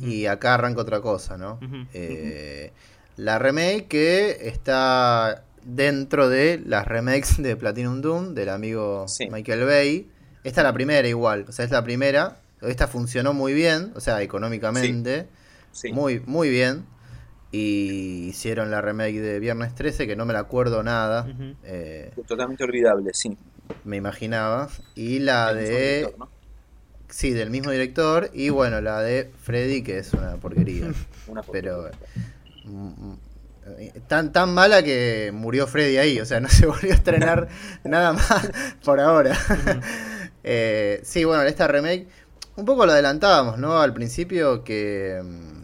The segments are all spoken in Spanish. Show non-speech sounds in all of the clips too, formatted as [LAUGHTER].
y acá arranca otra cosa, ¿no? Eh, la remake que está dentro de las remakes de Platinum Doom del amigo Michael Bay. Esta es la primera igual, o sea, es la primera. Esta funcionó muy bien, o sea, económicamente. Muy, muy bien. Y hicieron la remake de Viernes 13, que no me la acuerdo nada. Eh, Totalmente olvidable, sí. Me imaginaba. Y la de... Sí, del mismo director. Y bueno, la de Freddy, que es una porquería. [LAUGHS] una Pero mm, mm, tan, tan mala que murió Freddy ahí. O sea, no [LAUGHS] se volvió a estrenar nada más por ahora. [LAUGHS] Eh, sí, bueno, esta remake. Un poco lo adelantábamos, ¿no? Al principio que. Mm,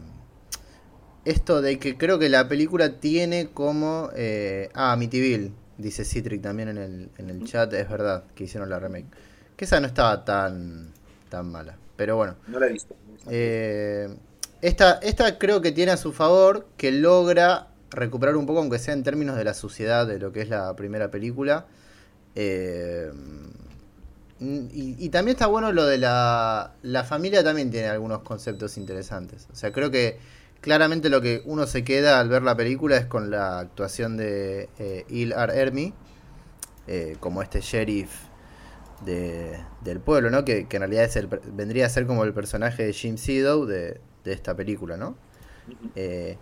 esto de que creo que la película tiene como. Eh, ah, Amityville, dice Citric también en el, en el chat. Es verdad que hicieron la remake. Que esa no estaba tan tan mala. Pero bueno. No la he visto. Eh, esta, esta creo que tiene a su favor que logra recuperar un poco, aunque sea en términos de la suciedad de lo que es la primera película. Eh, y, también está bueno lo de la, la familia, también tiene algunos conceptos interesantes. O sea, creo que claramente lo que uno se queda al ver la película es con la actuación de eh, Il Ar Ermi, eh, como este sheriff de, del pueblo, ¿no? Que, en realidad es el, vendría a ser como el personaje de Jim Seedow de, de esta película, ¿no? Eh,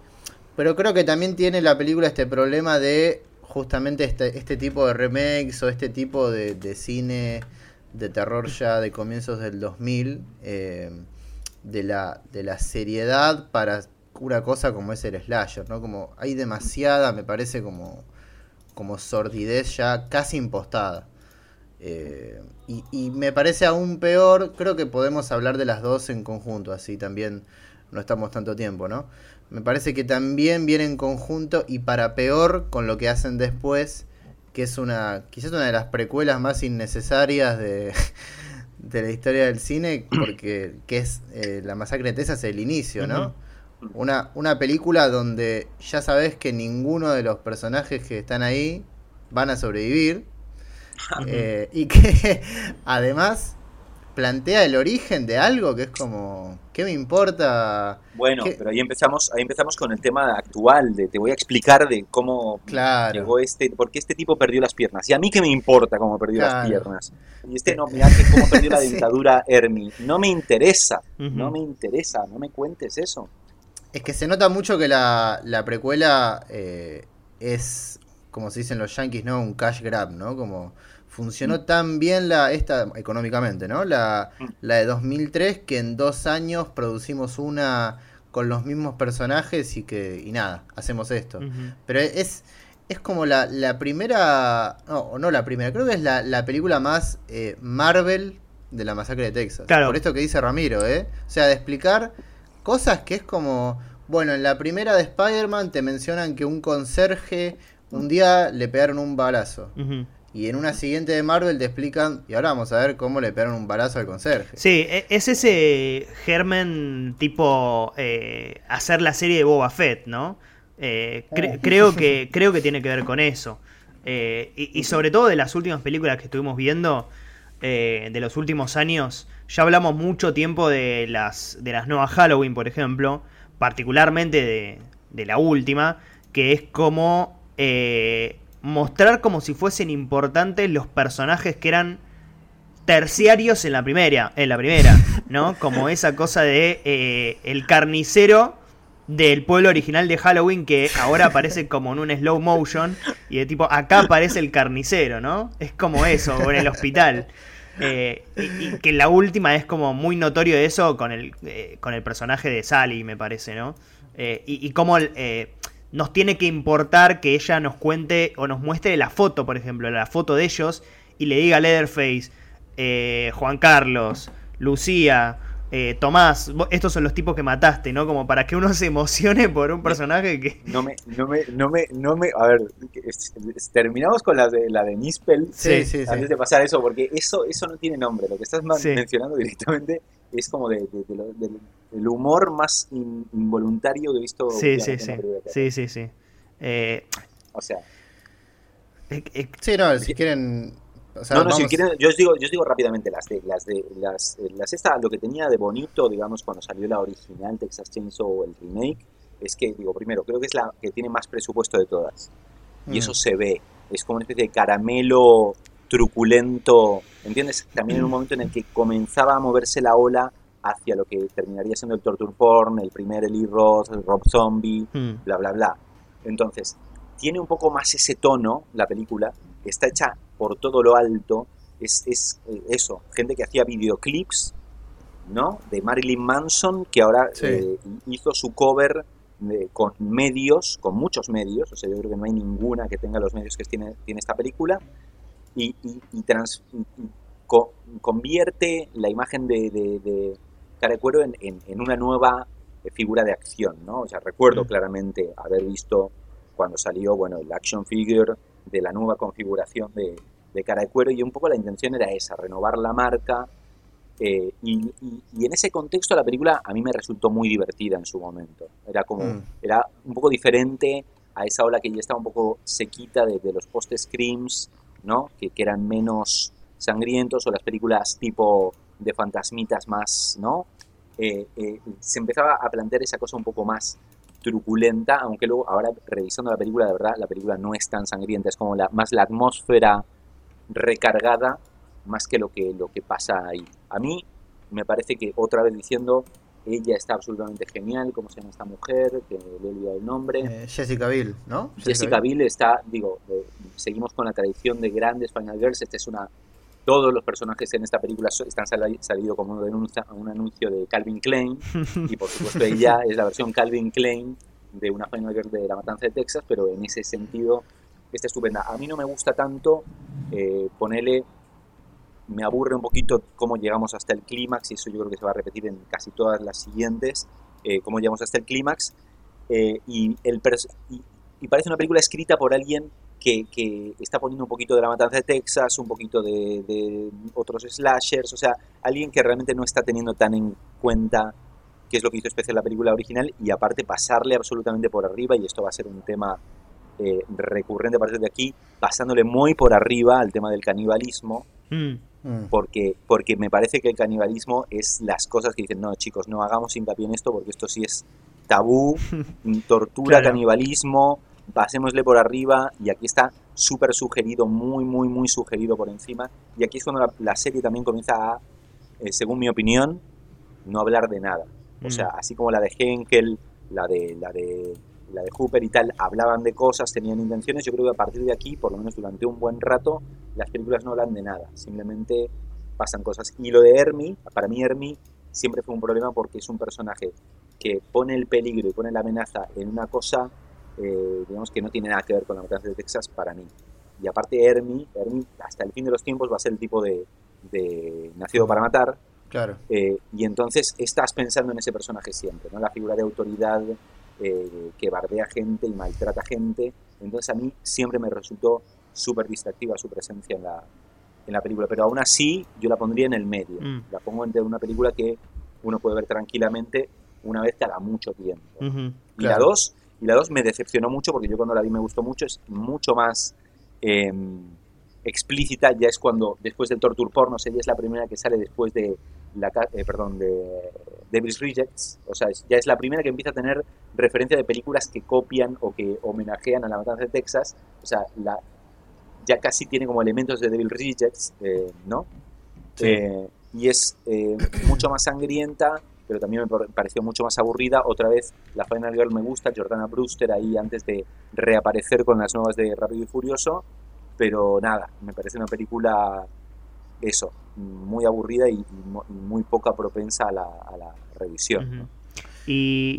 pero creo que también tiene la película este problema de justamente este, este tipo de remakes o este tipo de, cine de terror ya de comienzos del 2000, eh, de, la, de la seriedad para una cosa como es el slasher, ¿no? Como hay demasiada, me parece como, como sordidez ya casi impostada. Eh, y, me parece aún peor, creo que podemos hablar de las dos en conjunto, así también no estamos tanto tiempo, ¿no? Me parece que también viene en conjunto y para peor con lo que hacen después, que es una, quizás una de las precuelas más innecesarias de, [LAUGHS] de la historia del cine, porque [CLEARS THROAT] que es eh, La Masacre de Texas el inicio, ¿no? Una, una película donde ya sabes que ninguno de los personajes que están ahí van a sobrevivir eh, y que [LAUGHS] además plantea el origen de algo que es como, ¿qué me importa? Bueno, pero ahí empezamos, ahí empezamos con el tema actual, de te voy a explicar de cómo llegó este, por qué este tipo perdió las piernas. Y a mí qué me importa cómo perdió las piernas. Y este no, mira [LAUGHS] que cómo perdió la dentadura Hermi. No me interesa, no me interesa, no me cuentes eso. Es que se nota mucho que la, la precuela eh, es, como se dicen los yankees, ¿no? Un cash grab, ¿no? Como funcionó mm. tan bien la esta económicamente, ¿no? La, la de 2003 que en dos años producimos una con los mismos personajes y que y nada, hacemos esto. Pero es es como la, la primera, no, no la primera, creo que es la, la película más eh, Marvel de la masacre de Texas. Claro. Por esto que dice Ramiro, ¿eh? O sea, de explicar cosas que es como, bueno, en la primera de Spider-Man te mencionan que un conserje un día le pegaron un balazo. Y en una siguiente de Marvel te explican, y ahora vamos a ver cómo le pegaron un balazo al conserje. Sí, e, es ese germen tipo eh, hacer la serie de Boba Fett, ¿no? Eh, oh. creo, que, [LAUGHS] creo que tiene que ver con eso. Eh, y, sobre todo de las últimas películas que estuvimos viendo, de los últimos años, ya hablamos mucho tiempo de las, de las nuevas Halloween, por ejemplo, particularmente de, de la última, que es como mostrar como si fuesen importantes los personajes que eran terciarios en la primera, en la primera, ¿no? [LAUGHS] Como esa cosa de eh, el carnicero del pueblo original de Halloween que ahora aparece como en un slow motion y de tipo acá aparece el carnicero, ¿no? Es como eso, o en el hospital. Eh, y, que la última es como muy notorio de eso con el, eh, con el personaje de Sally, me parece, ¿no? y, y como nos tiene que importar que ella nos cuente o nos muestre la foto, por ejemplo, la foto de ellos y le diga a Leatherface, eh, Juan Carlos, Lucía, eh, Tomás, estos son los tipos que mataste, ¿no? Como para que uno se emocione por un personaje que... No me, no me, no me, no me, a ver, terminamos con la de, la de Nispel sí, sí, antes de pasar eso, porque eso, eso no tiene nombre, lo que estás mencionando directamente es como de, el humor más involuntario que he visto. Sí, sí, sí. Sí, sí, sí. Eh, o sea. Eh, eh, sí, no, si quieren no, no, si quieren, yo os digo, yo os digo rápidamente las de, las de, las, las esta, lo que tenía de bonito, digamos, cuando salió la original Texas Chainsaw, el remake, es que, digo, primero, creo que es la que tiene más presupuesto de todas. Y eso mm. se ve. Es como una especie de caramelo truculento, ¿entiendes? También en un momento en el que comenzaba a moverse la ola hacia lo que terminaría siendo el torture porn, el primer Eli Roth, el Rob Zombie, mm. bla, bla, bla. Entonces, tiene un poco más ese tono la película, está hecha por todo lo alto, es, es eh, eso, gente que hacía videoclips, ¿no? De Marilyn Manson, que ahora eh, hizo su cover con medios, con muchos medios, o sea, yo creo que no hay ninguna que tenga los medios que tiene, tiene esta película, y, convierte la imagen de, de, de Cuero en, en, una nueva figura de acción, ¿no? O sea, recuerdo mm. claramente haber visto cuando salió, bueno, el action figure de la nueva configuración de, de cara de cuero y un poco la intención era esa, renovar la marca, eh, y, en ese contexto la película a mí me resultó muy divertida en su momento. Era como, mm. era un poco diferente a esa ola que ya estaba un poco sequita de, los post-screams, ¿no? Que, eran menos sangrientos o las películas tipo de fantasmitas más, ¿no? Eh, eh, se empezaba a plantear esa cosa un poco más truculenta, aunque luego ahora revisando la película, de verdad, la película no es tan sangrienta, es como la, más la atmósfera recargada más que lo que, lo que pasa ahí. A mí me parece que otra vez diciendo, ella está absolutamente genial, ¿cómo se llama esta mujer? Que le he olvidado el nombre. Eh, Jessica Biel, ¿no? Jessica, Biel está, digo, eh, seguimos con la tradición de grandes Final Girls, esta es una... Todos los personajes en esta película están salido como un anuncio de Calvin Klein [LAUGHS] y por supuesto ella es la versión Calvin Klein de una Final Girl de La Matanza de Texas, pero en ese sentido está estupenda. A mí no me gusta tanto eh, ponerle me aburre un poquito cómo llegamos hasta el clímax, y eso yo creo que se va a repetir en casi todas las siguientes, eh, cómo llegamos hasta el clímax. Eh, y, parece una película escrita por alguien que, que, está poniendo un poquito de la matanza de Texas, un poquito de, de, otros slashers, o sea, alguien que realmente no está teniendo tan en cuenta qué es lo que hizo especial la película original y aparte pasarle absolutamente por arriba, y esto va a ser un tema eh, recurrente a partir de aquí, pasándole muy por arriba al tema del canibalismo. Mm. Mm. Porque, porque me parece que el canibalismo es las cosas que dicen, no chicos, no hagamos hincapié en esto porque esto sí es tabú, [LAUGHS] tortura, canibalismo, pasémosle por arriba y aquí está súper sugerido, muy, muy, muy sugerido por encima. Y aquí es cuando la, serie también comienza a, eh, según mi opinión, no hablar de nada. O mm. sea, así como la de Henkel, la de, la de la de Hooper y tal, hablaban de cosas, tenían intenciones. Yo creo que a partir de aquí, por lo menos durante un buen rato, las películas no hablan de nada, simplemente pasan cosas. Y lo de Hermie, para mí Hermie siempre fue un problema porque es un personaje que pone el peligro y pone la amenaza en una cosa, eh, digamos, que no tiene nada que ver con la matanza de Texas para mí. Y aparte Hermie, Hermie hasta el fin de los tiempos va a ser el tipo de, de nacido para matar. Claro. Eh, y entonces estás pensando en ese personaje siempre, ¿no? La figura de autoridad eh, que bardea gente y maltrata gente. Entonces a mí siempre me resultó súper distractiva su presencia en la, en la película, pero aún así yo la pondría en el medio. Mm. La pongo entre una película que uno puede ver tranquilamente una vez cada mucho tiempo. y la dos y la dos me decepcionó mucho porque yo cuando la vi me gustó mucho, es mucho más em, explícita, ya es cuando después del torture porno, ella es la primera que sale después de la eh, perdón, de Devil's Rejects, o sea, ya es la primera que empieza a tener referencia de películas que copian o que homenajean a la matanza de Texas, o sea, la, ya casi tiene como elementos de Devil's Rejects, eh, ¿no? Eh, y es mucho más sangrienta, pero también me pareció mucho más aburrida. Otra vez, la Final Girl me gusta, Jordana Brewster ahí antes de reaparecer con las nuevas de Rápido y Furioso, pero nada, me parece una película eso, muy aburrida y, muy poca propensa a la, a la revisión. Y